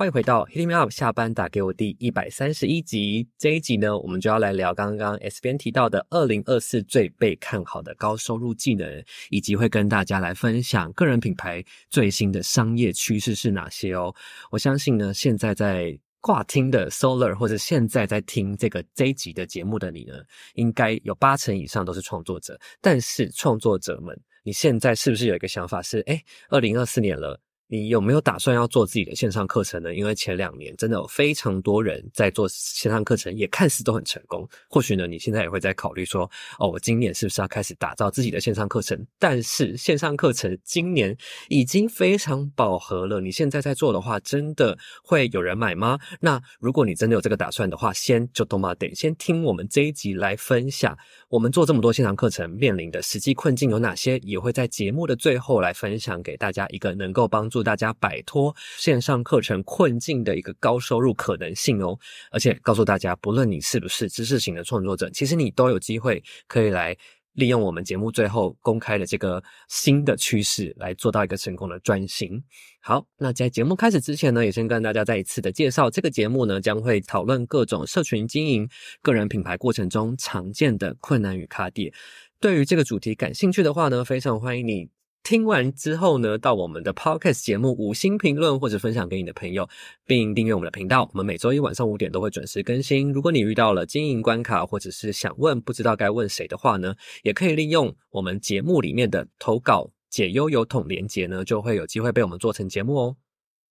欢迎回到 Hit Me Up 下班打给我第一百三十一集。这一集呢，我们就要来聊刚刚 S 编提到的二零二四最被看好的高收入技能，以及会跟大家来分享个人品牌最新的商业趋势是哪些哦。我相信呢，现在在挂听的 Solar 或者现在在听这个这一集的节目的你呢，应该有八成以上都是创作者。但是创作者们，你现在是不是有一个想法是，诶，二零二四年了。你有没有打算要做自己的线上课程呢？因为前两年真的有非常多人在做线上课程，也看似都很成功。或许呢，你现在也会在考虑说，哦，我今年是不是要开始打造自己的线上课程？但是线上课程今年已经非常饱和了，你现在在做的话，真的会有人买吗？那如果你真的有这个打算的话，先就多嘛得先听我们这一集来分享，我们做这么多线上课程面临的实际困境有哪些，也会在节目的最后来分享给大家一个能够帮助大家摆脱线上课程困境的一个高收入可能性哦，而且告诉大家，不论你是不是知识型的创作者，其实你都有机会可以来利用我们节目最后公开的这个新的趋势，来做到一个成功的转型。好，那在节目开始之前呢，也先跟大家再一次的介绍，这个节目呢将会讨论各种社群经营、个人品牌过程中常见的困难与卡点。对于这个主题感兴趣的话呢，非常欢迎你。听完之后呢，到我们的 Podcast 节目五星评论或者分享给你的朋友，并订阅我们的频道。我们每周一晚上五点都会准时更新。如果你遇到了经营关卡，或者是想问不知道该问谁的话呢，也可以利用我们节目里面的投稿解忧邮筒连接呢，就会有机会被我们做成节目哦。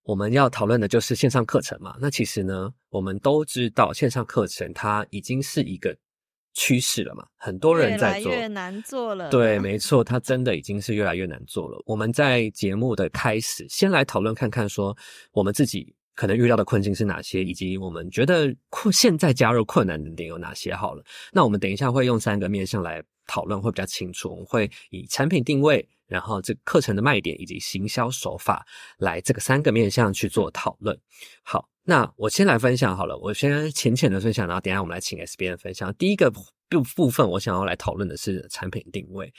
我们要讨论的就是线上课程嘛。那其实呢，我们都知道线上课程它已经是一个。趋势了嘛，很多人在做，越来越难做了。对，没错，它真的已经是越来越难做了。我们在节目的开始，先来讨论看看，说我们自己可能遇到的困境是哪些，以及我们觉得困现在加入困难的点有哪些。好了，那我们等一下会用三个面向来讨论，会比较清楚。我们会以产品定位，然后这课程的卖点以及行销手法来这个三个面向去做讨论。好。那我先来分享好了，我先浅浅的分享，然后等下我们来请 S B N 分享。第一个部部分，我想要来讨论的是产品定位。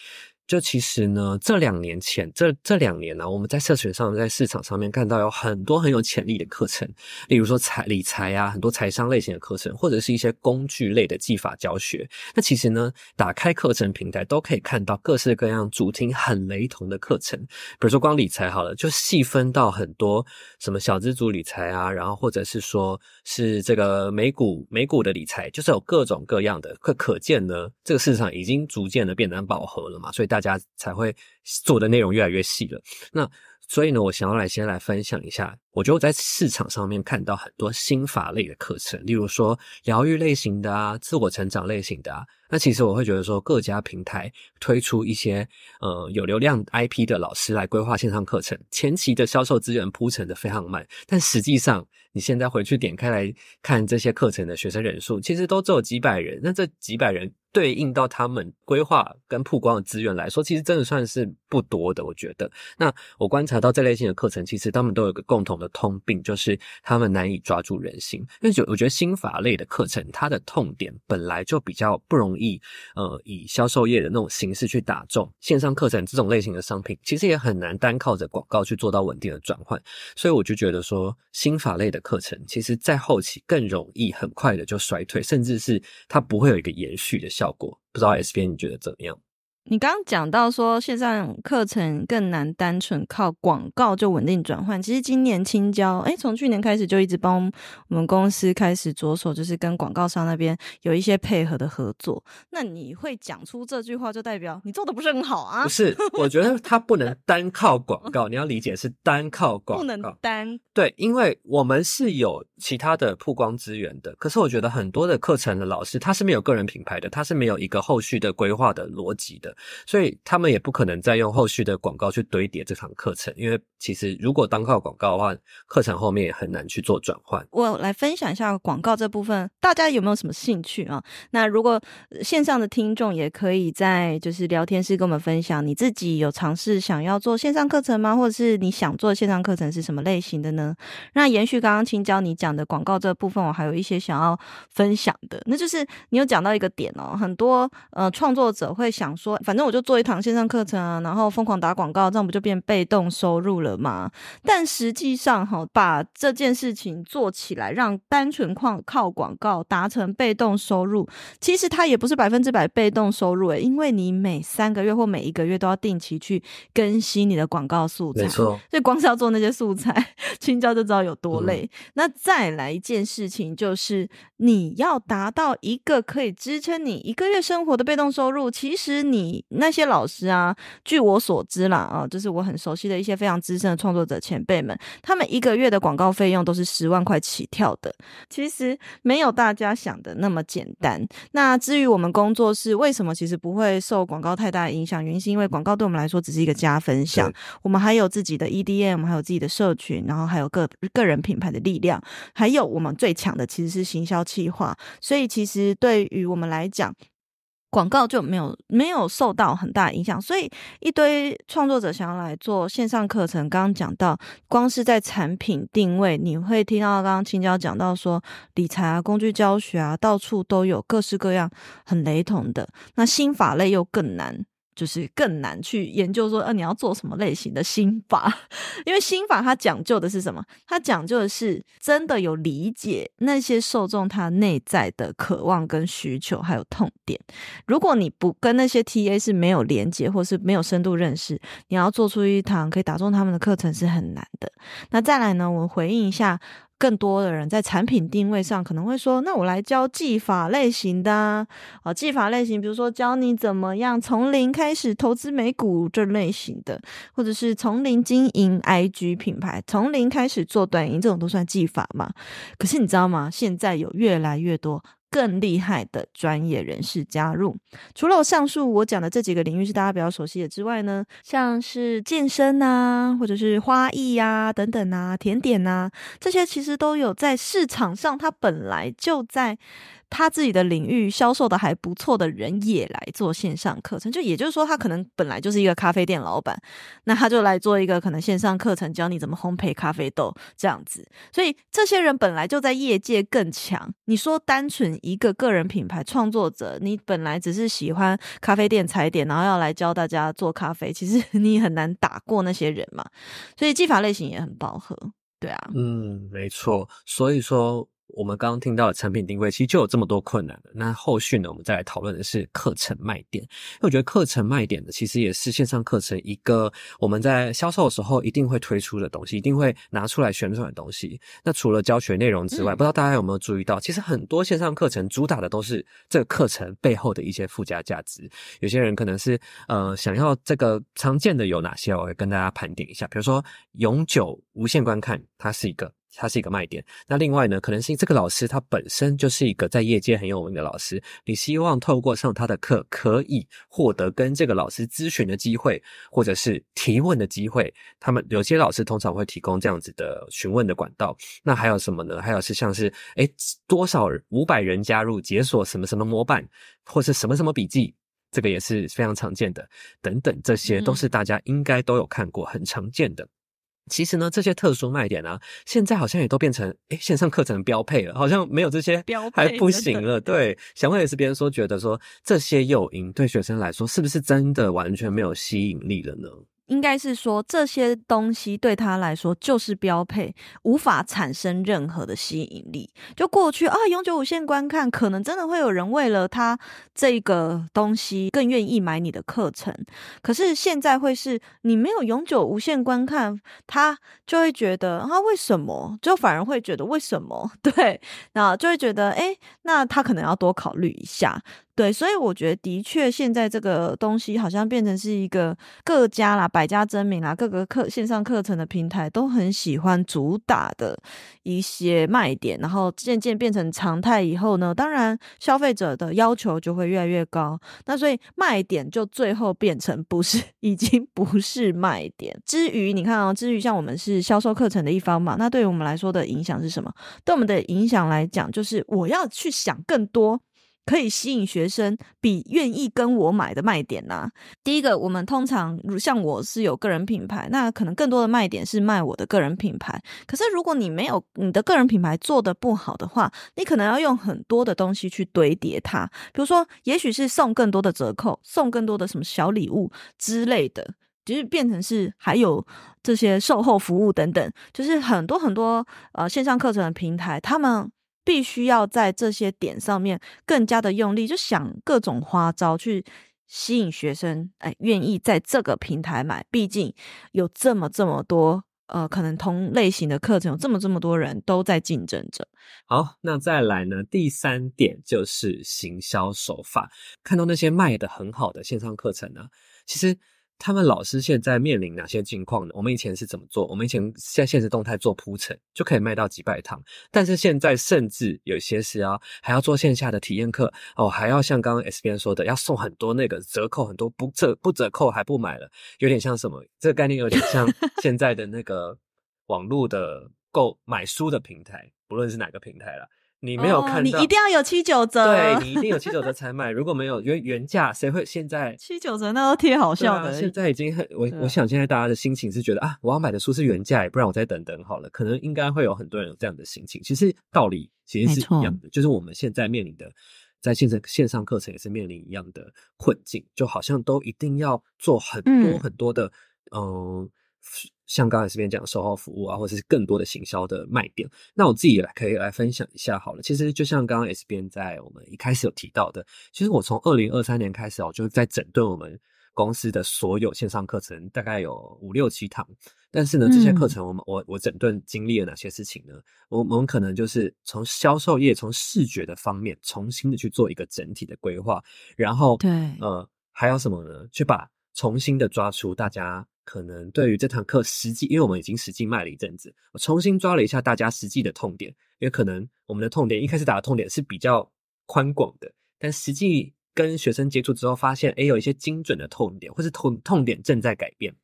就其实呢，这两年前，这这两年呢、我们在社群上，在市场上面看到有很多很有潜力的课程，例如说财理财啊，很多财商类型的课程，或者是一些工具类的技法教学。那其实呢，打开课程平台都可以看到各式各样主题很雷同的课程，比如说光理财好了，就细分到很多什么小资族理财啊，然后或者是说是这个美股美股的理财，就是有各种各样的。可可见呢，这个市场已经逐渐的变得饱和了嘛，所以大。家才会做的内容越来越细了。那所以呢，我想要来先来分享一下，我觉得我在市场上面看到很多心法类的课程，例如说疗愈类型的啊，自我成长类型的啊。那其实我会觉得说，各家平台推出一些呃有流量 IP 的老师来规划线上课程，前期的销售资源铺陈的非常慢，但实际上你现在回去点开来看这些课程的学生人数，其实都只有几百人。那这几百人。对应到他们规划跟曝光的资源来说，其实真的算是不多的。我觉得，那我观察到这类型的课程，其实他们都有个共同的通病，就是他们难以抓住人心。因为就我觉得心法类的课程，它的痛点本来就比较不容易，呃，以销售业的那种形式去打中。线上课程这种类型的商品，其实也很难单靠着广告去做到稳定的转换。所以我就觉得说，心法类的课程，其实在后期更容易很快的就衰退，甚至是它不会有一个延续的效果，不知道 S 编你觉得怎么样？你刚刚讲到说线上课程更难单纯靠广告就稳定转换，其实今年青椒哎，从去年开始就一直帮我们公司开始着手，就是跟广告商那边有一些配合的合作。那你会讲出这句话，就代表你做的不是很好啊？不是，我觉得它不能单靠广告，你要理解是单靠广告，不能单对，因为我们是有其他的曝光资源的。可是我觉得很多的课程的老师他是没有个人品牌的，他是没有一个后续的规划的逻辑的。所以他们也不可能再用后续的广告去堆叠这堂课程，因为其实如果单靠广告的话，课程后面也很难去做转换。我来分享一下广告这部分，大家有没有什么兴趣啊？那如果线上的听众也可以在就是聊天室跟我们分享，你自己有尝试想要做线上课程吗？或者是你想做线上课程是什么类型的呢？那延续刚刚青椒你讲的广告这部分，我还有一些想要分享的，那就是你有讲到一个点哦，很多呃创作者会想说，反正我就做一堂线上课程啊，然后疯狂打广告，这样不就变被动收入了吗？但实际上哈，把这件事情做起来，让单纯靠靠广告达成被动收入，其实它也不是百分之百被动收入诶，因为你每三个月或每一个月都要定期去更新你的广告素材，没错，所以光是要做那些素材，青椒就知道有多累。嗯、那再来一件事情就是。你要达到一个可以支撑你一个月生活的被动收入，其实你那些老师啊，据我所知啦，啊，就是我很熟悉的一些非常资深的创作者前辈们，他们一个月的广告费用都是十万块起跳的。其实没有大家想的那么简单。那至于我们工作室为什么其实不会受广告太大的影响，原因是因为广告对我们来说只是一个加分项，我们还有自己的 EDM，还有自己的社群，然后还有个个人品牌的力量，还有我们最强的其实是行销。计划，所以其实对于我们来讲，广告就没有没有受到很大影响。所以一堆创作者想要来做线上课程，刚刚讲到，光是在产品定位，你会听到刚刚青椒讲到说，理财啊、工具教学啊，到处都有各式各样很雷同的。那心法类又更难。就是更难去研究说，呃，你要做什么类型的心法？因为心法它讲究的是什么？它讲究的是真的有理解那些受众他内在的渴望跟需求，还有痛点。如果你不跟那些 TA 是没有连接，或是没有深度认识，你要做出一堂可以打中他们的课程是很难的。那再来呢，我回应一下。更多的人在产品定位上可能会说：“那我来教技法类型的啊，啊技法类型，比如说教你怎么样从零开始投资美股这类型的，或者是从零经营 IG 品牌，从零开始做短银，这种都算技法嘛？可是你知道吗？现在有越来越多。”更厉害的专业人士加入，除了我上述我讲的这几个领域是大家比较熟悉的之外呢，像是健身啊，或者是花艺呀等等啊，甜点啊，这些其实都有在市场上，它本来就在。他自己的领域销售的还不错的人也来做线上课程，就也就是说，他可能本来就是一个咖啡店老板，那他就来做一个可能线上课程，教你怎么烘焙咖啡豆这样子。所以这些人本来就在业界更强。你说单纯一个个人品牌创作者，你本来只是喜欢咖啡店踩点，然后要来教大家做咖啡，其实你很难打过那些人嘛。所以技法类型也很饱和，对啊，嗯，没错。所以说。我们刚刚听到的产品定位，其实就有这么多困难的。那后续呢，我们再来讨论的是课程卖点。因为我觉得课程卖点呢，其实也是线上课程一个我们在销售的时候一定会推出的东西，一定会拿出来宣传的东西。那除了教学内容之外，嗯、不知道大家有没有注意到，其实很多线上课程主打的都是这个课程背后的一些附加价值。有些人可能是呃想要这个常见的有哪些，我会跟大家盘点一下。比如说永久无限观看，它是一个。它是一个卖点。那另外呢，可能是这个老师他本身就是一个在业界很有名的老师，你希望透过上他的课，可以获得跟这个老师咨询的机会，或者是提问的机会。他们有些老师通常会提供这样子的询问的管道。那还有什么呢？还有是像是诶多少五百人加入解锁什么什么模板，或是什么什么笔记，这个也是非常常见的。等等，这些都是大家应该都有看过，很常见的。其实呢，这些特殊卖点呢、啊，现在好像也都变成诶线上课程标配了，好像没有这些还不行了。对，想问也是别人说觉得说这些诱因对学生来说是不是真的完全没有吸引力了呢？应该是说，这些东西对他来说就是标配，无法产生任何的吸引力。就过去啊，永久无限观看，可能真的会有人为了他这个东西更愿意买你的课程。可是现在会是你没有永久无限观看，他就会觉得啊，为什么？就反而会觉得为什么？对，那就会觉得哎，那他可能要多考虑一下。对，所以我觉得的确，现在这个东西好像变成是一个各家啦、百家争鸣啦，各个课线上课程的平台都很喜欢主打的一些卖点，然后渐渐变成常态以后呢，当然消费者的要求就会越来越高，那所以卖点就最后变成不是，已经不是卖点。至于你看哦，至于像我们是销售课程的一方嘛，那对于我们来说的影响是什么？对我们的影响来讲，就是我要去想更多。可以吸引学生比愿意跟我买的卖点呐、第一个，我们通常如像我是有个人品牌，那可能更多的卖点是卖我的个人品牌。可是如果你没有你的个人品牌做得不好的话，你可能要用很多的东西去堆叠它。比如说，也许是送更多的折扣，送更多的什么小礼物之类的，就是变成是还有这些售后服务等等，就是很多很多呃线上课程的平台，他们。必须要在这些点上面更加的用力，就想各种花招去吸引学生，哎，愿意在这个平台买。毕竟有这么这么多，呃，可能同类型的课程有这么这么多人都在竞争着。好，那再来呢？第三点就是行销手法。看到那些卖的很好的线上课程呢，其实。他们老师现在面临哪些境况呢？我们以前是怎么做？我们以前在现实动态做铺陈就可以卖到几百堂，但是现在甚至有些是啊还要做线下的体验课哦，还要像刚刚 S 编说的，要送很多那个折扣，很多不折不折扣还不买了，有点像什么？这个概念有点像现在的那个网络的购买书的平台，不论是哪个平台了。你没有看到，哦、你一定要有七九折，对，你一定有七九折才买。如果没有，因为原价谁会现在七九折那都贴好笑的。啊、现在已经很我我想现在大家的心情是觉得啊，我要买的书是原价，不然我再等等好了。可能应该会有很多人有这样的心情。其实道理其实是一样的，就是我们现在面临的在线上线上课程也是面临一样的困境，就好像都一定要做很多很多的嗯。呃像刚才这边讲售后服务啊，或者是更多的行销的卖点，那我自己来可以来分享一下好了。其实就像刚刚 S 边在我们一开始有提到的，其实我从二零二三年开始，我就在整顿我们公司的所有线上课程，大概有五六七堂。但是呢，这些课程我们、嗯、我我整顿经历了哪些事情呢？我我们可能就是从销售业、从视觉的方面，重新的去做一个整体的规划，然后对呃还有什么呢？去把重新的抓出大家。可能对于这堂课实际，因为我们已经实际卖了一阵子，我重新抓了一下大家实际的痛点，因为可能我们的痛点一开始打的痛点是比较宽广的，但实际跟学生接触之后，发现诶有一些精准的痛点，或是痛痛点正在改变，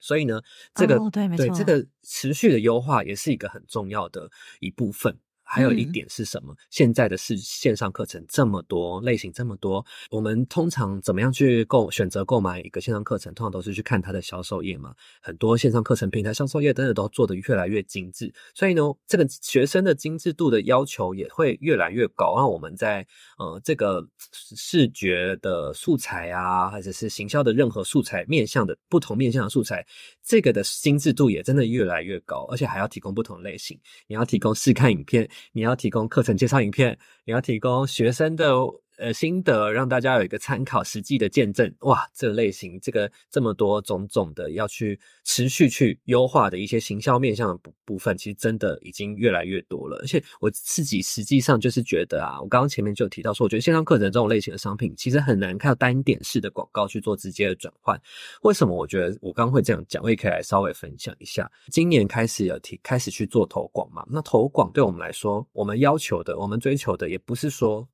所以呢，这个、对这个持续的优化也是一个很重要的一部分。还有一点是什么？嗯、现在的是线上课程这么多类型这么多，我们通常怎么样去购选择购买一个线上课程？通常都是去看它的销售页嘛。很多线上课程平台销售页真的都做得越来越精致，所以呢，这个学生的精致度的要求也会越来越高。那我们在呃这个视觉的素材啊，或者是行销的任何素材面向的不同面向的素材，这个的精致度也真的越来越高，而且还要提供不同类型，你要提供试看影片。你要提供课程介绍影片，你要提供学生的。呃，心得让大家有一个参考，实际的见证。哇，这类型这个这么多种种的要去持续去优化的一些行销面向的部部分，其实真的已经越来越多了。而且我自己实际上就是觉得啊，我刚刚前面就提到说，我觉得线上课程这种类型的商品，其实很难靠单点式的广告去做直接的转换。为什么？我觉得我刚刚会这样讲，我也可以来稍微分享一下。今年开始有提开始去做投广嘛？那投广对我们来说，我们要求的，我们追求的，也不是说。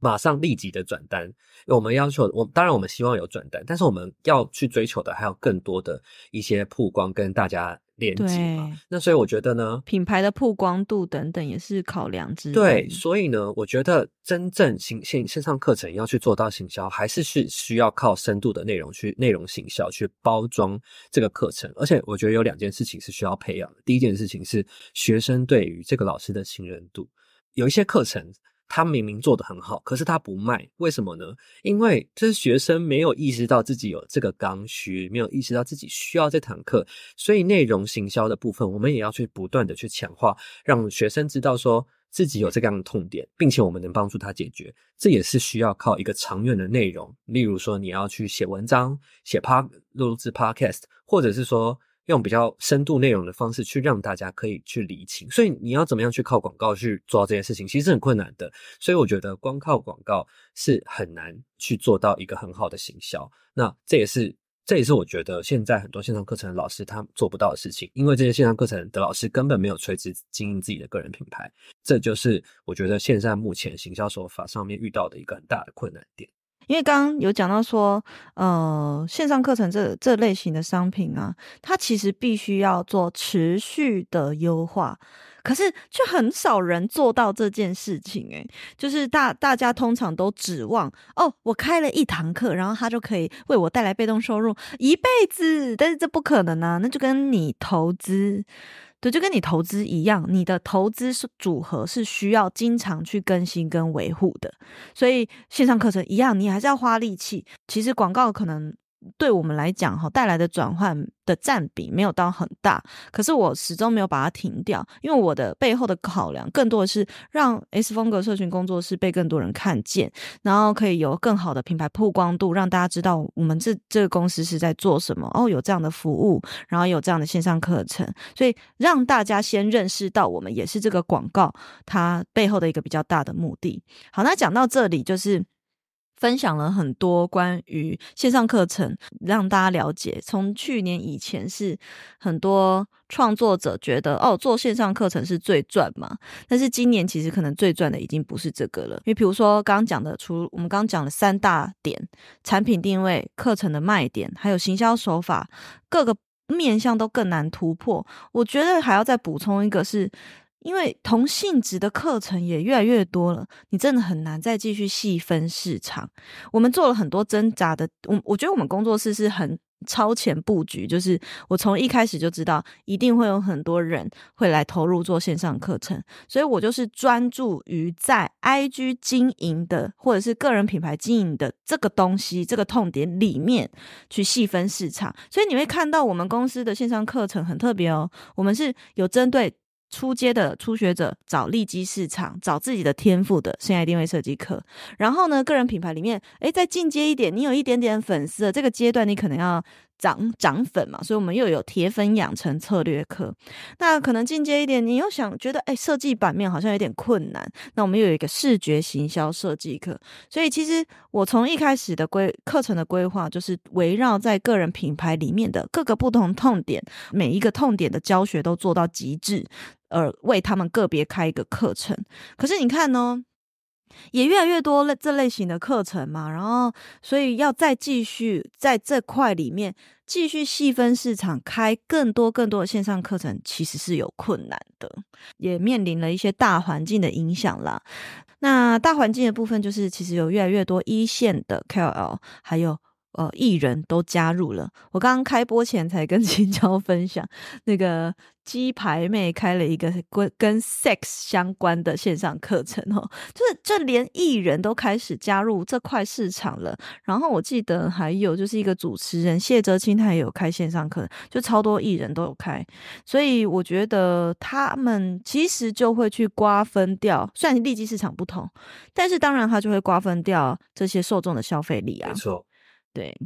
马上立即的转单，我们要求我当然我们希望有转单，但是我们要去追求的还有更多的一些曝光跟大家连接嘛。那所以我觉得呢，品牌的曝光度等等也是考量之一。对，所以呢，我觉得真正行线线上课程要去做到行销，还是是需要靠深度的内容去内容行销去包装这个课程。而且我觉得有两件事情是需要培养的。第一件事情是学生对于这个老师的信任度，有一些课程。他明明做得很好，可是他不卖，为什么呢？因为这是学生没有意识到自己有这个刚需，没有意识到自己需要这堂课，所以内容行销的部分，我们也要去不断的去强化，让学生知道说自己有这样的痛点，并且我们能帮助他解决。这也是需要靠一个长远的内容，例如说你要去写文章、写 pod 录制 podcast，或者是说。用比较深度内容的方式去让大家可以去理清。所以你要怎么样去靠广告去做到这件事情，其实很困难的。所以我觉得光靠广告是很难去做到一个很好的行销。那这也是。这也是我觉得现在很多线上课程的老师他做不到的事情，因为这些线上课程的老师根本没有垂直经营自己的个人品牌，这就是我觉得现在目前行销手法上面遇到的一个很大的困难点。因为刚刚有讲到说，呃，线上课程这这类型的商品啊，它其实必须要做持续的优化。可是，却很少人做到这件事情，诶，就是大大家通常都指望哦，我开了一堂课，然后他就可以为我带来被动收入一辈子，但是这不可能啊，那就跟你投资，对，就跟你投资一样，你的投资是组合是需要经常去更新跟维护的，所以线上课程一样，你还是要花力气。其实广告可能。对我们来讲，哈，带来的转换的占比没有到很大，可是我始终没有把它停掉，因为我的背后的考量更多的是让 S 风格社群工作室被更多人看见，然后可以有更好的品牌曝光度，让大家知道我们这这个公司是在做什么，哦，有这样的服务，然后有这样的线上课程，所以让大家先认识到我们也是这个广告它背后的一个比较大的目的。好，那讲到这里就是。分享了很多关于线上课程，让大家了解。从去年以前是很多创作者觉得哦，做线上课程是最赚嘛，但是今年其实可能最赚的已经不是这个了。因为比如说刚刚讲的，除我们刚刚讲的三大点：产品定位、课程的卖点，还有行销手法，各个面向都更难突破。我觉得还要再补充一个是。因为同性质的课程也越来越多了，你真的很难再继续细分市场。我们做了很多挣扎的，我我觉得我们工作室是很超前布局，就是我从一开始就知道一定会有很多人会来投入做线上课程，所以我就是专注于在 IG 经营的或者是个人品牌经营的这个东西这个痛点里面去细分市场。所以你会看到我们公司的线上课程很特别哦，我们是有针对。初阶的初学者找利基市场，找自己的天赋的生涯定位设计课。然后呢，个人品牌里面，诶，再进阶一点，你有一点点粉丝的这个阶段，你可能要涨涨粉嘛。所以我们又有铁粉养成策略课。那可能进阶一点，你又想觉得，诶，设计版面好像有点困难。那我们又有一个视觉行销设计课。所以其实我从一开始的规课程的规划，就是围绕在个人品牌里面的各个不同痛点，每一个痛点的教学都做到极致。而为他们个别开一个课程，可是你看呢，也越来越多类这类型的课程嘛，然后所以要再继续在这块里面继续细分市场，开更多更多的线上课程，其实是有困难的，也面临了一些大环境的影响啦。那大环境的部分，就是其实有越来越多一线的 KOL，还有。呃，艺人都加入了。我刚刚开播前才跟 青椒分享，那个鸡排妹开了一个跟跟 sex 相关的线上课程哦，就是这连艺人都开始加入这块市场了。然后我记得还有就是一个主持人谢哲青，他也有开线上课，就超多艺人都有开。所以我觉得他们其实就会去瓜分掉，虽然利基市场不同，但是当然他就会瓜分掉这些受众的消费力啊。没错。对，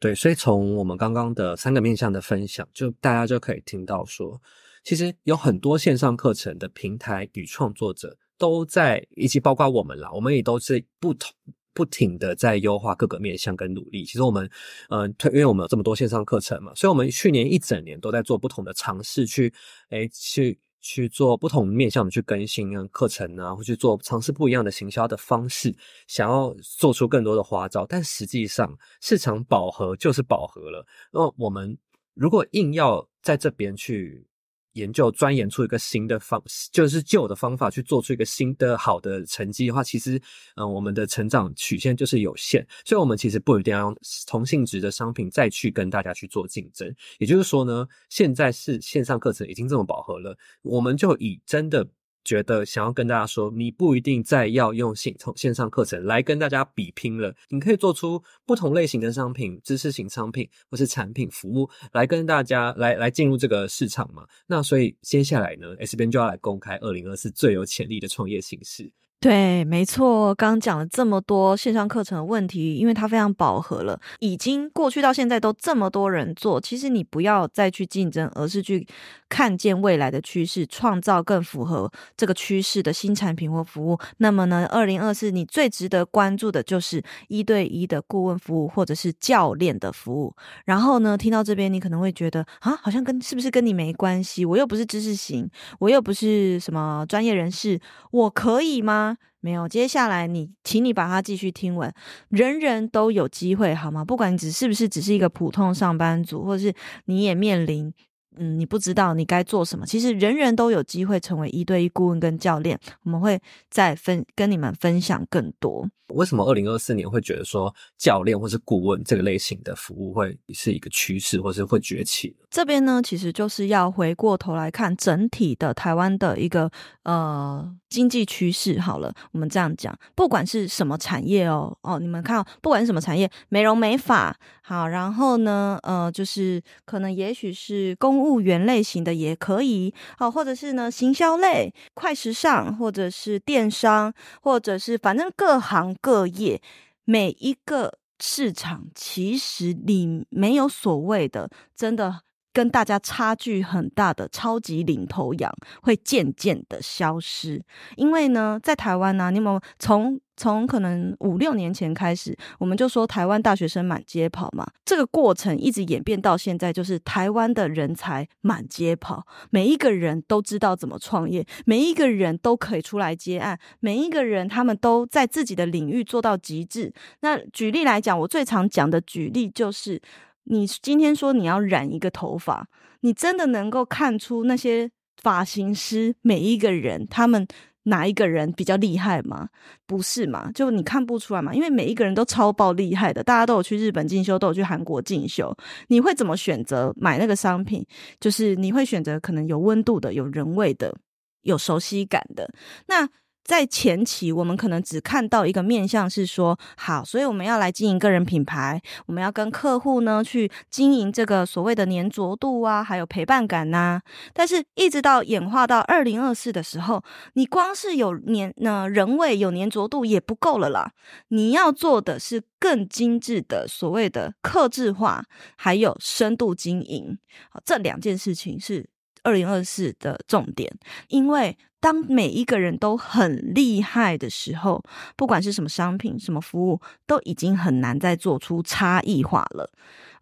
对，所以从我们刚刚的三个面向的分享，就大家就可以听到说，其实有很多线上课程的平台与创作者都在，以及包括我们啦，我们也都是不同不停的在优化各个面向跟努力。其实我们，嗯、呃，推，因为我们有这么多线上课程嘛，所以我们去年一整年都在做不同的尝试，去，诶，去。去做不同面向的去更新啊课程啊，或去做尝试不一样的行销的方式，想要做出更多的花招。但实际上市场饱和就是饱和了。那我们如果硬要在这边去。研究钻研出一个新的方，就是旧的方法去做出一个新的好的成绩的话，其实，嗯，我们的成长曲线就是有限，所以我们其实不一定要用同性质的商品再去跟大家去做竞争。也就是说呢，现在是线上课程已经这么饱和了，我们就以真的。觉得想要跟大家说，你不一定再要用线从线上课程来跟大家比拼了，你可以做出不同类型的商品、知识型商品或是产品服务来跟大家来来进入这个市场嘛。那所以接下来呢，S 边就要来公开二零二四最有潜力的创业形式。对，没错，刚刚讲了这么多线上课程的问题，因为它非常饱和了，已经过去到现在都这么多人做，其实你不要再去竞争，而是去看见未来的趋势，创造更符合这个趋势的新产品或服务。那么呢，二零二四你最值得关注的就是一对一的顾问服务，或者是教练的服务。然后呢，听到这边你可能会觉得啊，好像跟是不是跟你没关系？我又不是知识型，我又不是什么专业人士，我可以吗？没有，接下来你，请你把它继续听完。人人都有机会，好吗？不管你只是不是只是一个普通上班族，或者是你也面临，嗯，你不知道你该做什么。其实人人都有机会成为一对一顾问跟教练。我们会再分跟你们分享更多。为什么二零二四年会觉得说教练或是顾问这个类型的服务会是一个趋势，或是会崛起？这边呢，其实就是要回过头来看整体的台湾的一个呃经济趋势。好了，我们这样讲，不管是什么产业哦哦，你们看哦，不管什么产业，美容美发好，然后呢呃，就是可能也许是公务员类型的也可以，好，或者是呢行销类、快时尚，或者是电商，或者是反正各行。各业每一个市场，其实你没有所谓的真的跟大家差距很大的超级领头羊，会渐渐的消失。因为呢，在台湾呢、你们从？从可能五六年前开始，我们就说台湾大学生满街跑嘛，这个过程一直演变到现在，就是台湾的人才满街跑，每一个人都知道怎么创业，每一个人都可以出来接案，每一个人他们都在自己的领域做到极致。那举例来讲，我最常讲的举例就是，你今天说你要染一个头发，你真的能够看出那些发型师每一个人他们。哪一个人比较厉害吗？不是嘛？就你看不出来嘛？因为每一个人都超爆厉害的，大家都有去日本进修，都有去韩国进修。你会怎么选择买那个商品？就是你会选择可能有温度的、有人味的、有熟悉感的。那。在前期，我们可能只看到一个面向，是说好，所以我们要来经营个人品牌，我们要跟客户呢去经营这个所谓的黏着度啊，还有陪伴感呐、但是，一直到演化到二零二四的时候，你光是有黏呢人味、有黏着度也不够了啦。你要做的是更精致的所谓的客制化，还有深度经营。好，这两件事情是二零二四的重点，因为。当每一个人都很厉害的时候，不管是什么商品、什么服务，都已经很难再做出差异化了。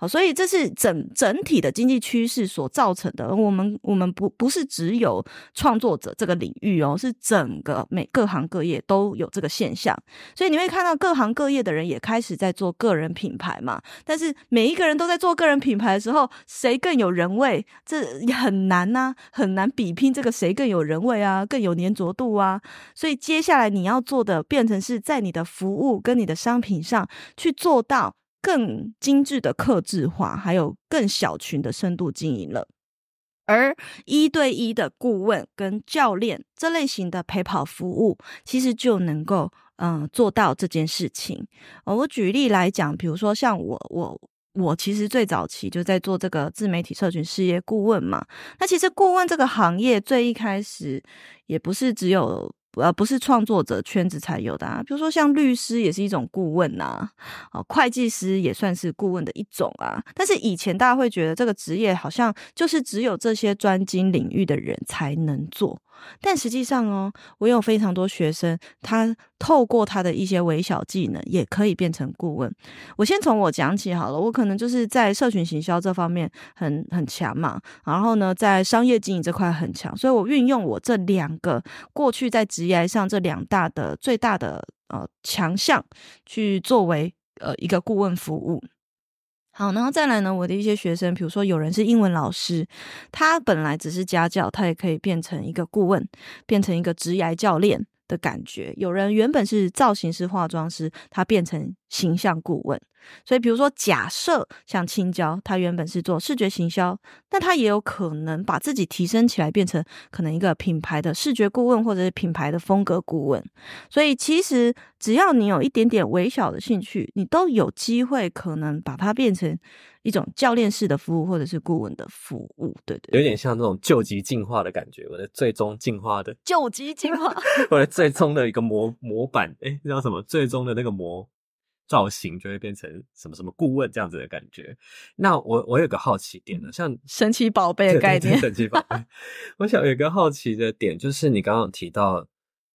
好，所以这是整整体的经济趋势所造成的。我们我们不不是只有创作者这个领域哦，是整个每各行各业都有这个现象。所以你会看到各行各业的人也开始在做个人品牌嘛。但是每一个人都在做个人品牌的时候，谁更有人味？这很难呐、很难比拼这个谁更有人味啊，更有粘着度啊。所以接下来你要做的，变成是在你的服务跟你的商品上去做到。更精致的客制化，还有更小群的深度经营了。而一对一的顾问跟教练这类型的陪跑服务，其实就能够嗯做到这件事情。我举例来讲，比如说像我我我其实最早期就在做这个自媒体社群事业顾问嘛。那其实顾问这个行业最一开始也不是只有。呃，不是创作者圈子才有的啊，比如说像律师也是一种顾问呐，哦，会计师也算是顾问的一种啊。但是以前大家会觉得这个职业好像就是只有这些专精领域的人才能做。但实际上哦，我有非常多学生，他透过他的一些微小技能，也可以变成顾问。我先从我讲起好了，我可能就是在社群行销这方面很很强嘛，然后呢，在商业经营这块很强，所以我运用我这两个过去在职业上这两大的最大的呃强项，去作为呃一个顾问服务。好，然后再来呢，我的一些学生，比如说有人是英文老师，他本来只是家教，他也可以变成一个顾问，变成一个职涯教练的感觉。有人原本是造型师、化妆师，他变成形象顾问。所以，比如说，假设像青椒，他原本是做视觉行销，但他也有可能把自己提升起来，变成可能一个品牌的视觉顾问，或者是品牌的风格顾问。所以，其实只要你有一点点微小的兴趣，你都有机会可能把它变成一种教练式的服务，或者是顾问的服务。对对，有点像那种救急进化的感觉。我的最终进化的救急进化，我的最终的一个模模板，诶，那叫什么？最终的那个模。造型就会变成什么什么顾问这样子的感觉。那我我有个好奇点呢，像神奇宝贝的概念，神奇宝贝。我想有一个好奇的点，就是你刚刚提到，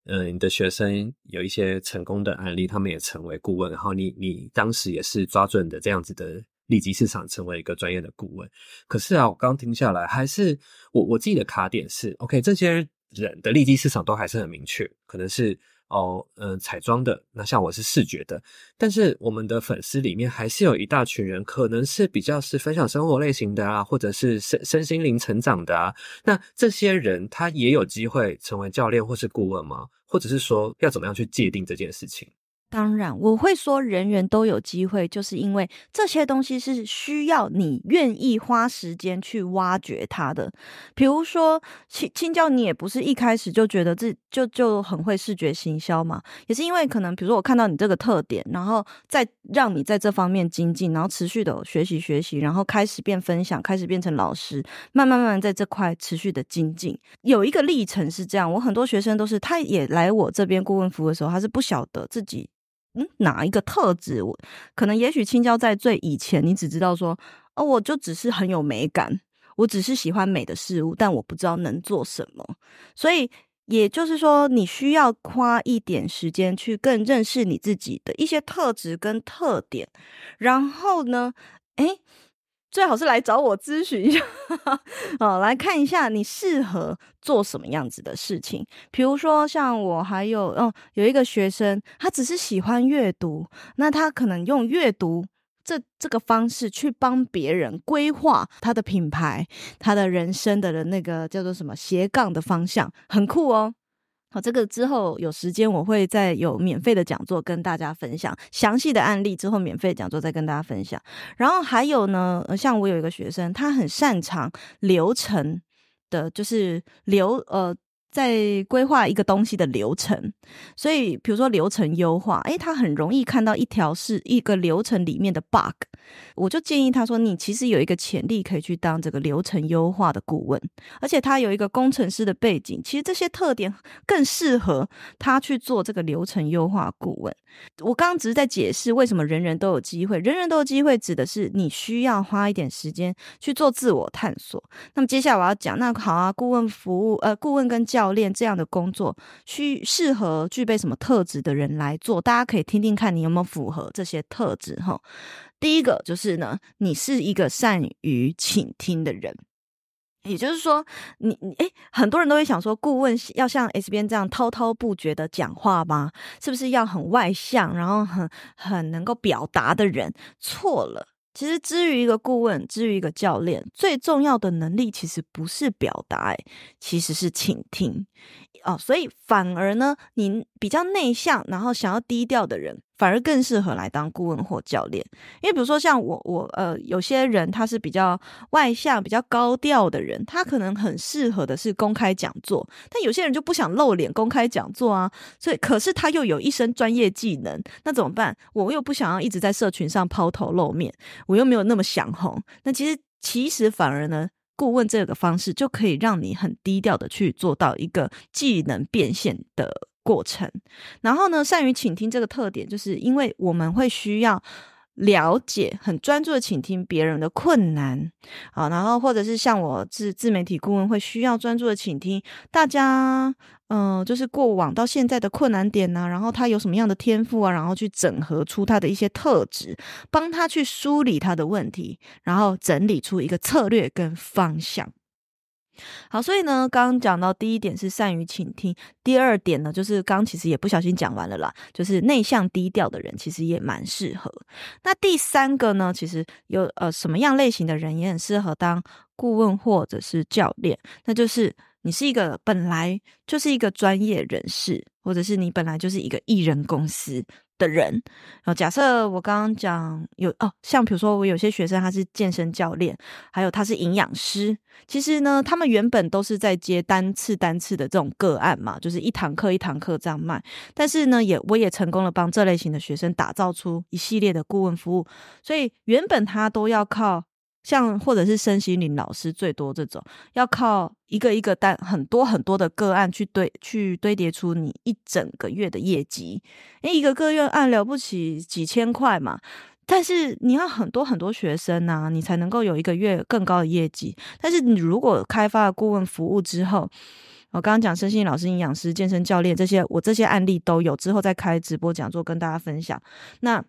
嗯、呃，你的学生有一些成功的案例，他们也成为顾问，然后你你当时也是抓准的这样子的利基市场，成为一个专业的顾问。可是啊，我刚听下来，还是我我自己的卡点是，OK，这些人的利基市场都还是很明确，可能是。哦，嗯、彩妆的，那像我是视觉的，但是我们的粉丝里面还是有一大群人，可能是比较是分享生活类型的啊，或者是身身心灵成长的啊，那这些人他也有机会成为教练或是顾问吗？或者是说要怎么样去界定这件事情？当然，我会说人人都有机会，就是因为这些东西是需要你愿意花时间去挖掘它的。比如说青青椒，你也不是一开始就觉得自就就很会视觉行销嘛，也是因为可能比如说我看到你这个特点，然后再让你在这方面精进，然后持续的学习学习，然后开始变分享，开始变成老师，慢慢慢慢在这块持续的精进。有一个历程是这样，我很多学生都是，他也来我这边顾问服务的时候，他是不晓得自己。嗯，哪一个特质？我可能也许青椒在最以前，你只知道说，哦，我就只是很有美感，我只是喜欢美的事物，但我不知道能做什么。所以也就是说，你需要花一点时间去更认识你自己的一些特质跟特点，然后呢，诶。最好是来找我咨询一下，哦，来看一下你适合做什么样子的事情。比如说，像我还有哦，有一个学生，他只是喜欢阅读，那他可能用阅读这这个方式去帮别人规划他的品牌、他的人生的那个叫做什么斜杠的方向，很酷哦。好，这个之后有时间我会再有免费的讲座跟大家分享详细的案例，之后免费讲座再跟大家分享。然后还有呢，像我有一个学生，他很擅长流程的，就是流呃。在规划一个东西的流程，所以比如说流程优化，诶，他很容易看到一条是一个流程里面的 bug，我就建议他说，你其实有一个潜力可以去当这个流程优化的顾问，而且他有一个工程师的背景，其实这些特点更适合他去做这个流程优化顾问。我刚刚只是在解释为什么人人都有机会，人人都有机会指的是你需要花一点时间去做自我探索。那么接下来我要讲，那好啊，顾问服务，呃，顾问跟教教练这样的工作，需适合具备什么特质的人来做？大家可以听听看你有没有符合这些特质哈。第一个就是呢，你是一个善于倾听的人。也就是说，你你诶，很多人都会想说，顾问要像 S 编这样滔滔不绝的讲话吗？是不是要很外向，然后很很能够表达的人？错了。其实，至于一个顾问，至于一个教练，最重要的能力其实不是表达，其实是倾听。哦，所以反而呢，你比较内向，然后想要低调的人，反而更适合来当顾问或教练。因为比如说像我，我呃，有些人他是比较外向、比较高调的人，他可能很适合的是公开讲座。但有些人就不想露脸公开讲座啊，所以可是他又有一身专业技能，那怎么办？我又不想要一直在社群上抛头露面，我又没有那么想红。那其实其实反而呢。顾问这个方式就可以让你很低调的去做到一个技能变现的过程。然后呢，善于倾听这个特点，就是因为我们会需要了解，很专注的倾听别人的困难啊，然后或者是像我自自媒体顾问会需要专注的倾听大家。嗯、就是过往到现在的困难点呐、啊，然后他有什么样的天赋啊，然后去整合出他的一些特质，帮他去梳理他的问题，然后整理出一个策略跟方向。好，所以呢，刚刚讲到第一点是善于倾听，第二点呢，就是刚其实也不小心讲完了啦，就是内向低调的人其实也蛮适合。那第三个呢，其实有呃什么样类型的人也很适合当顾问或者是教练，那就是。你是一个本来就是一个专业人士，或者是你本来就是一个艺人公司的人，然后假设我刚刚讲有哦，像比如说我有些学生他是健身教练，还有他是营养师，其实呢，他们原本都是在接单次单次的这种个案嘛，就是一堂课一堂课这样卖，但是呢，也我也成功了帮这类型的学生打造出一系列的顾问服务，所以原本他都要靠。像或者是身心灵老师最多这种，要靠一个一个单很多很多的个案去堆去堆叠出你一整个月的业绩。诶，一个个月按了不起几千块嘛，但是你要很多很多学生呐、啊，你才能够有一个月更高的业绩。但是你如果开发了顾问服务之后，我刚刚讲身心老师、营养师、健身教练这些，我这些案例都有，之后再开直播讲座跟大家分享。那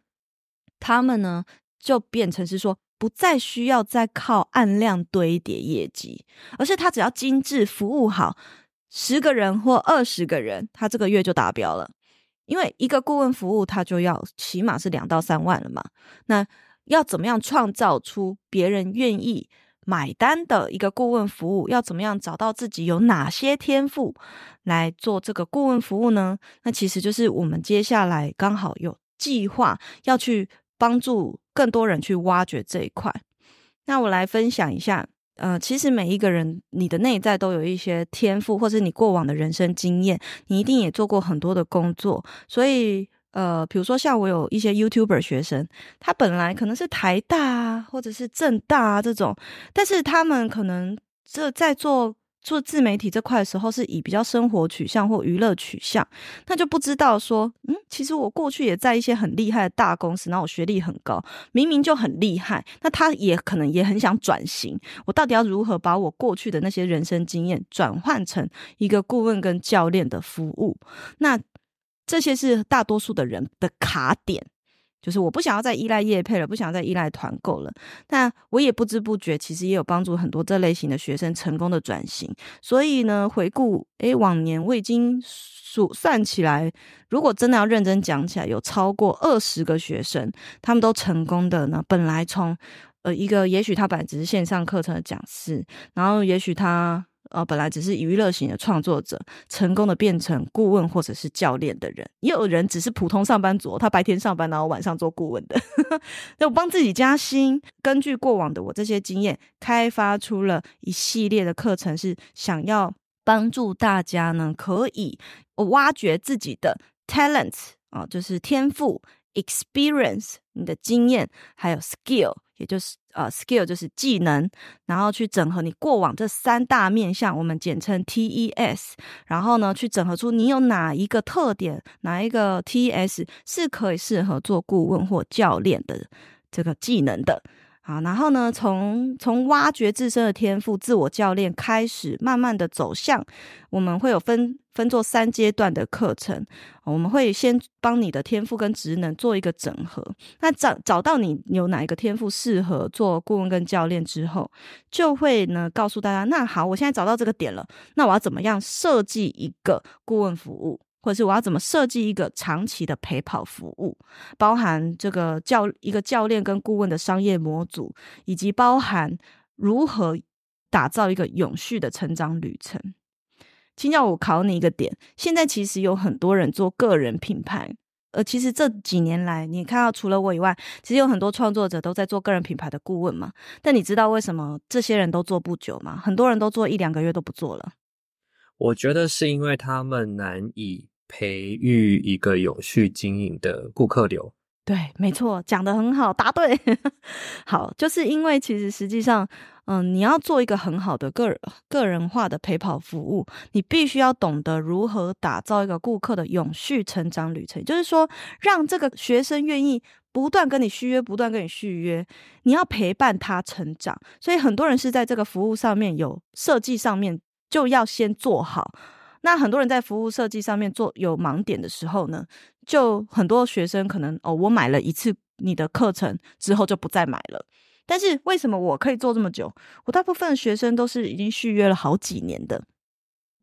他们呢，就变成是说。不再需要再靠按量堆叠业绩，而是他只要精致服务好十个人或二十个人，他这个月就达标了。因为一个顾问服务，他就要起码是两到三万了嘛。那要怎么样创造出别人愿意买单的一个顾问服务？要怎么样找到自己有哪些天赋来做这个顾问服务呢？那其实就是我们接下来刚好有计划要去。帮助更多人去挖掘这一块。那我来分享一下，呃，其实每一个人，你的内在都有一些天赋，或是你过往的人生经验，你一定也做过很多的工作。所以，呃，比如说像我有一些 YouTuber 学生，他本来可能是台大啊，或者是政大啊这种，但是他们可能这在做。做自媒体这块的时候，是以比较生活取向或娱乐取向，那就不知道说，嗯，其实我过去也在一些很厉害的大公司，然后我学历很高，明明就很厉害，那他也可能也很想转型。我到底要如何把我过去的那些人生经验转换成一个顾问跟教练的服务？那这些是大多数的人的卡点。就是我不想要再依赖业配了，不想再依赖团购了。但我也不知不觉，其实也有帮助很多这类型的学生成功的转型。所以呢，回顾诶往年我已经数算起来，如果真的要认真讲起来，有超过二十个学生，他们都成功的呢。本来从呃一个，也许他本来只是线上课程的讲师，然后也许他。呃，本来只是娱乐型的创作者，成功的变成顾问或者是教练的人，也有人只是普通上班族，他白天上班，然后晚上做顾问的，我帮自己加薪。根据过往的我这些经验，开发出了一系列的课程，是想要帮助大家呢，可以挖掘自己的 talents 啊，就是天赋、experience，你的经验，还有 skill。也就是呃，skill 就是技能，然后去整合你过往这三大面向，我们简称 TES，然后呢，去整合出你有哪一个特点，哪一个 TES 是可以适合做顾问或教练的这个技能的。好，然后呢，从从挖掘自身的天赋，自我教练开始，慢慢的走向，我们会有分分做三阶段的课程。我们会先帮你的天赋跟职能做一个整合。那找找到你有哪一个天赋适合做顾问跟教练之后，就会呢告诉大家，那好，我现在找到这个点了，那我要怎么样设计一个顾问服务？或者是我要怎么设计一个长期的陪跑服务，包含这个教一个教练跟顾问的商业模组，以及包含如何打造一个永续的成长旅程。请教我考你一个点，现在其实有很多人做个人品牌，呃，其实这几年来，你看到除了我以外，其实有很多创作者都在做个人品牌的顾问嘛。但你知道为什么这些人都做不久吗？很多人都做一两个月都不做了。我觉得是因为他们难以培育一个有序经营的顾客流。对，没错，讲得很好，答对。好，就是因为其实实际上，嗯、你要做一个很好的个人个人化的陪跑服务，你必须要懂得如何打造一个顾客的永续成长旅程，就是说，让这个学生愿意不断跟你续约，不断跟你续约，你要陪伴他成长。所以很多人是在这个服务上面有设计上面。就要先做好。那很多人在服务设计上面做有盲点的时候呢，就很多学生可能哦，我买了一次你的课程之后就不再买了。但是为什么我可以做这么久？我大部分学生都是已经续约了好几年的。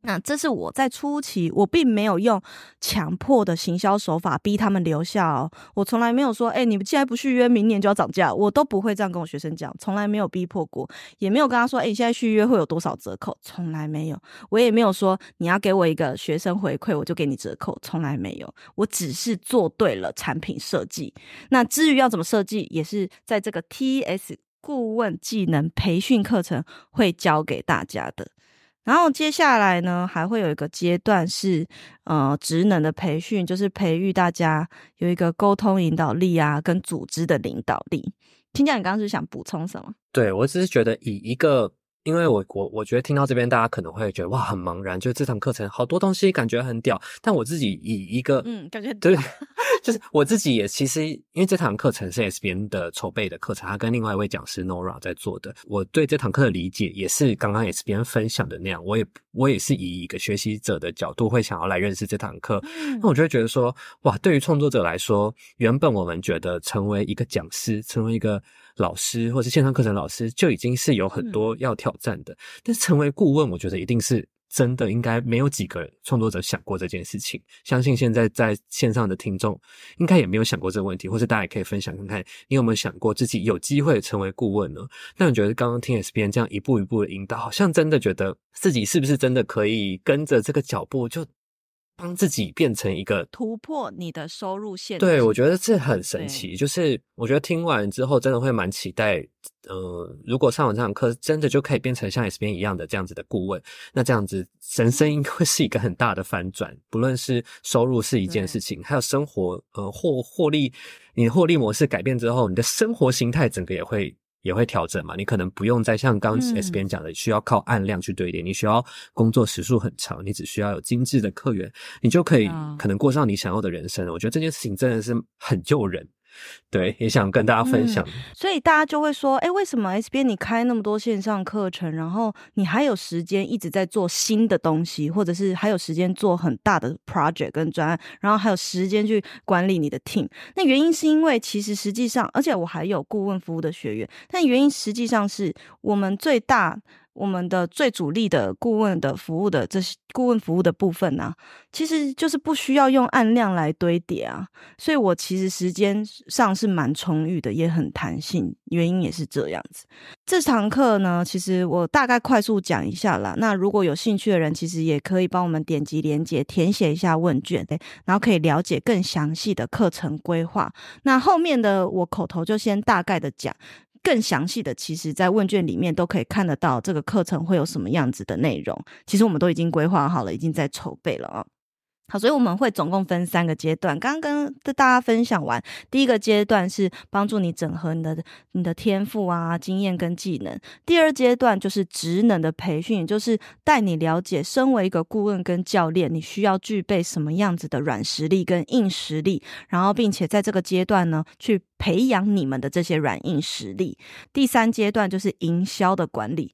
那这是我在初期，我并没有用强迫的行销手法逼他们留下哦。我从来没有说，哎、你们既然不续约，明年就要涨价，我都不会这样跟我学生讲，从来没有逼迫过，也没有跟他说，哎、你现在续约会有多少折扣，从来没有。我也没有说你要给我一个学生回馈，我就给你折扣，从来没有。我只是做对了产品设计。那至于要怎么设计，也是在这个 TS 顾问技能培训课程会教给大家的。然后接下来呢，还会有一个阶段是，呃，职能的培训，就是培育大家有一个沟通引导力啊，跟组织的领导力。听讲你刚刚是想补充什么？对，我只是觉得以一个。因为我我我觉得听到这边，大家可能会觉得哇很茫然，就是这堂课程好多东西感觉很屌，但我自己以一个嗯感觉对，就是我自己也其实因为这堂课程是 SBN 的筹备的课程，他跟另外一位讲师 Nora 在做的，我对这堂课的理解也是刚刚 SBN 分享的那样，我也我也是以一个学习者的角度会想要来认识这堂课，嗯、那我就会觉得说哇，对于创作者来说，原本我们觉得成为一个讲师，成为一个。老师或是线上课程老师就已经是有很多要挑战的，嗯、但是成为顾问，我觉得一定是真的，应该没有几个创作者想过这件事情。相信现在在线上的听众应该也没有想过这个问题，或是大家也可以分享看看，你有没有想过自己有机会成为顾问呢？那你觉得刚刚听 S 编这样一步一步的引导，好像真的觉得自己是不是真的可以跟着这个脚步就。帮自己变成一个突破你的收入线，对，我觉得这很神奇。就是我觉得听完之后，真的会蛮期待。呃，如果上完这堂课，真的就可以变成像 S 边一样的这样子的顾问，那这样子人生应该会是一个很大的翻转。不论是收入是一件事情，还有生活，呃，获获利，你的获利模式改变之后，你的生活形态整个也会。也会调整嘛，你可能不用再像刚 S 边讲的，需要靠按量去堆叠，嗯、你需要工作时数很长，你只需要有精致的客源，你就可以可能过上你想要的人生。我觉得这件事情真的是很诱人。对，也想跟大家分享。所以大家就会说，哎，为什么 S 编你开那么多线上课程，然后你还有时间一直在做新的东西，或者是还有时间做很大的 project 跟专案，然后还有时间去管理你的 team？那原因是因为其实实际上，而且我还有顾问服务的学员，但原因实际上是我们最大。我们的最主力的顾问的服务的这些顾问服务的部分呢、其实就是不需要用案量来堆叠啊，所以我其实时间上是蛮充裕的，也很弹性，原因也是这样子。这堂课呢，其实我大概快速讲一下啦。那如果有兴趣的人，其实也可以帮我们点击连接，填写一下问卷，然后可以了解更详细的课程规划。那后面的我口头就先大概的讲。更详细的，其实，在问卷里面都可以看得到这个课程会有什么样子的内容。其实我们都已经规划好了，已经在筹备了啊。好，所以我们会总共分三个阶段。刚刚跟大家分享完，第一个阶段是帮助你整合你的你的天赋啊、经验跟技能。第二阶段就是职能的培训，就是带你了解，身为一个顾问跟教练，你需要具备什么样子的软实力跟硬实力，然后并且在这个阶段呢，去培养你们的这些软硬实力。第三阶段就是营销的管理。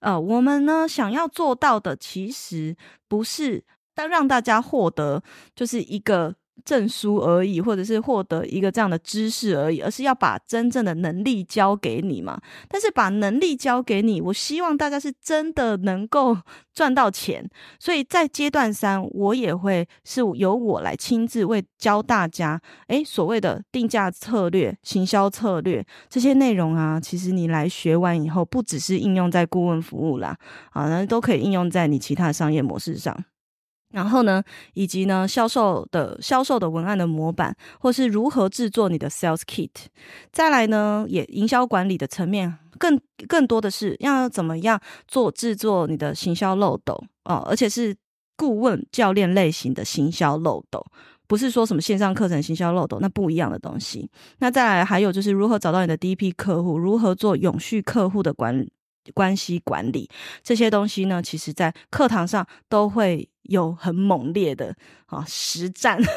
呃，我们呢想要做到的，其实不是。但让大家获得就是一个证书而已，或者是获得一个这样的知识而已，而是要把真正的能力交给你嘛。但是把能力交给你，我希望大家是真的能够 赚到钱。所以在阶段三，我也会是由我来亲自为教大家，诶，所谓的定价策略、行销策略这些内容啊，其实你来学完以后，不只是应用在顾问服务啦，啊，那都可以应用在你其他的商业模式上。然后呢，以及呢，销售的销售的文案的模板，或是如何制作你的 sales kit。再来呢，也营销管理的层面，更更多的是要怎么样做制作你的行销漏斗哦，而且是顾问教练类型的行销漏斗，不是说什么线上课程行销漏斗，那不一样的东西。那再来还有就是如何找到你的第一批客户，如何做永续客户的管。关系管理这些东西呢，其实在课堂上都会有很猛烈的啊实战。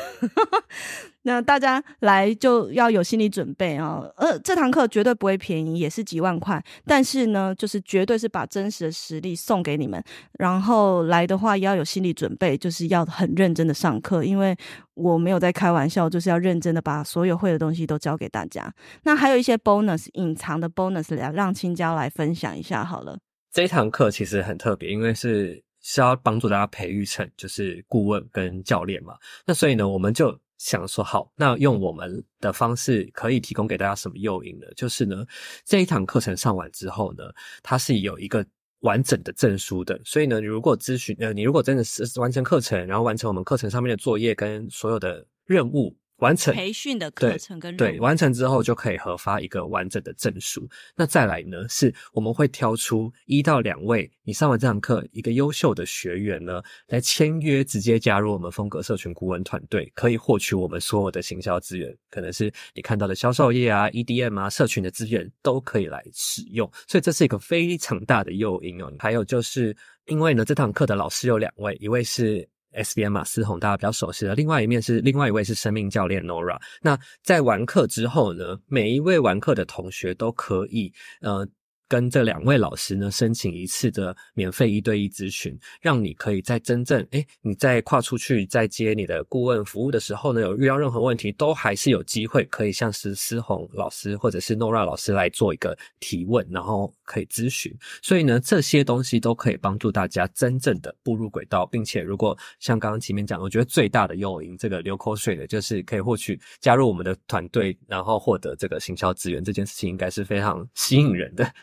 那大家来就要有心理准备啊，呃，这堂课绝对不会便宜，也是几万块。但是呢，就是绝对是把真实的实力送给你们。然后来的话也要有心理准备，就是要很认真的上课，因为我没有在开玩笑，就是要认真的把所有会的东西都教给大家。那还有一些 bonus 隐藏的 bonus 来让青椒来分享一下好了。这堂课其实很特别，因为是。是要帮助大家培育成就是顾问跟教练嘛。那所以呢，我们就想说，好，那用我们的方式可以提供给大家什么诱因呢？就是呢，这一堂课程上完之后呢，它是有一个完整的证书的。所以呢，你如果咨询呃，你如果真的是完成课程，然后完成我们课程上面的作业跟所有的任务。完成培训的课程跟对，对完成之后就可以核发一个完整的证书。那再来呢，是我们会挑出一到两位你上完这堂课一个优秀的学员呢，来签约，直接加入我们风格社群顾问团队，可以获取我们所有的行销资源，可能是你看到的销售业啊、EDM 啊、社群的资源都可以来使用。所以这是一个非常大的诱因哦。还有就是因为呢，这堂课的老师有两位，一位是。SBM 马思宏，大家比较熟悉的。另外一面是另外一位是生命教练 Nora。那在完课之后呢，每一位完课的同学都可以，呃。跟这两位老师呢，申请一次的免费一对一咨询，让你可以在真正诶，你在跨出去在接你的顾问服务的时候呢，有遇到任何问题，都还是有机会可以向是思宏老师或者是 Nora 老师来做一个提问，然后可以咨询。所以呢，这些东西都可以帮助大家真正的步入轨道，并且如果像刚刚前面讲，我觉得最大的诱因，这个流口水的，就是可以获取加入我们的团队，然后获得这个行销资源，这件事情应该是非常吸引人的。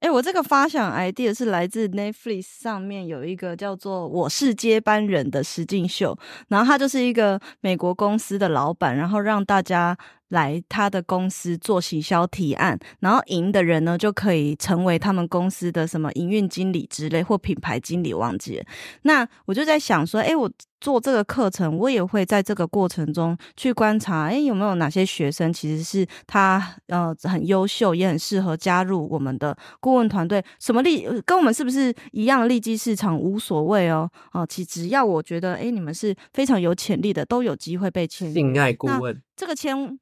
哎，我这个发想 idea 是来自 Netflix 上面有一个叫做《我是接班人》的实境秀，然后他就是一个美国公司的老板，然后让大家。来他的公司做行销提案，然后赢的人呢，就可以成为他们公司的什么营运经理之类，或品牌经理，忘记了。那我就在想说，诶，我做这个课程，我也会在这个过程中去观察，诶，有没有哪些学生其实是他呃很优秀，也很适合加入我们的顾问团队。什么利跟我们是不是一样的利基市场无所谓哦，哦，其实只要我觉得，诶，你们是非常有潜力的，都有机会被签约。性爱顾问。这个签，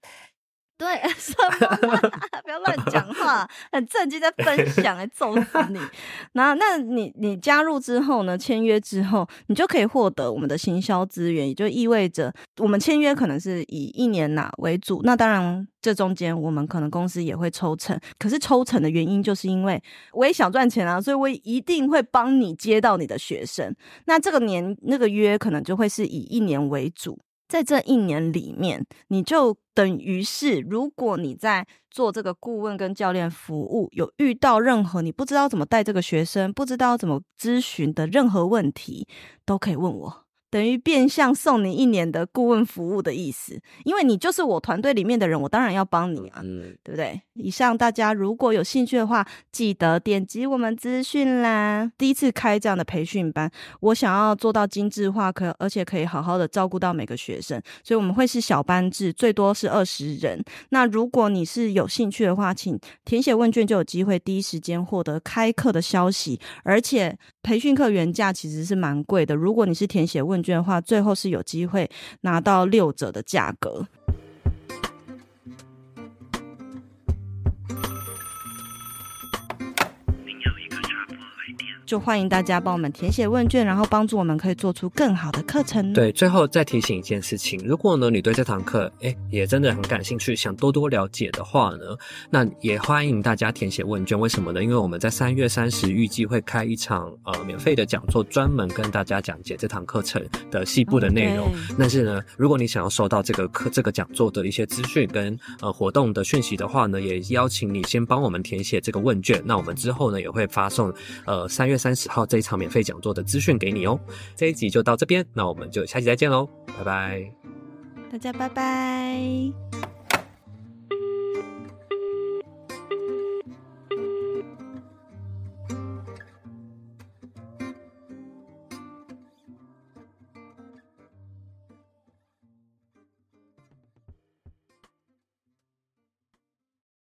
对 什么？不要乱讲话，很正经在分享，来揍死你！那那你你加入之后呢？签约之后，你就可以获得我们的行销资源，也就意味着我们签约可能是以一年呐为主。那当然，这中间我们可能公司也会抽成，可是抽成的原因就是因为我也想赚钱啊，所以我一定会帮你接到你的学生。那这个年那个约可能就会是以一年为主。在这一年里面，你就等于是，如果你在做这个顾问跟教练服务，有遇到任何你不知道怎么带这个学生，不知道怎么咨询的任何问题，都可以问我。等于变相送你一年的顾问服务的意思，因为你就是我团队里面的人，我当然要帮你啊，嗯，对不对？以上大家如果有兴趣的话，记得点击我们资讯栏。第一次开这样的培训班，我想要做到精致化，可而且可以好好的照顾到每个学生，所以我们会是小班制，最多是二十人。那如果你是有兴趣的话，请填写问卷就有机会第一时间获得开课的消息，而且培训课原价其实是蛮贵的，如果你是填写问卷。的话，最后是有机会拿到六折的价格。就欢迎大家帮我们填写问卷，然后帮助我们可以做出更好的课程。对，最后再提醒一件事情：如果呢你对这堂课哎也真的很感兴趣，想多多了解的话呢，那也欢迎大家填写问卷。为什么呢？因为我们在三月三十预计会开一场呃免费的讲座，专门跟大家讲解这堂课程的细部的内容。Okay. 但是呢，如果你想要收到这个课这个讲座的一些资讯跟呃活动的讯息的话呢，也邀请你先帮我们填写这个问卷。那我们之后呢也会发送呃三三十号这一场免费讲座的资讯给你哦，这一集就到这边，那我们就下期再见喽，拜拜，大家拜拜。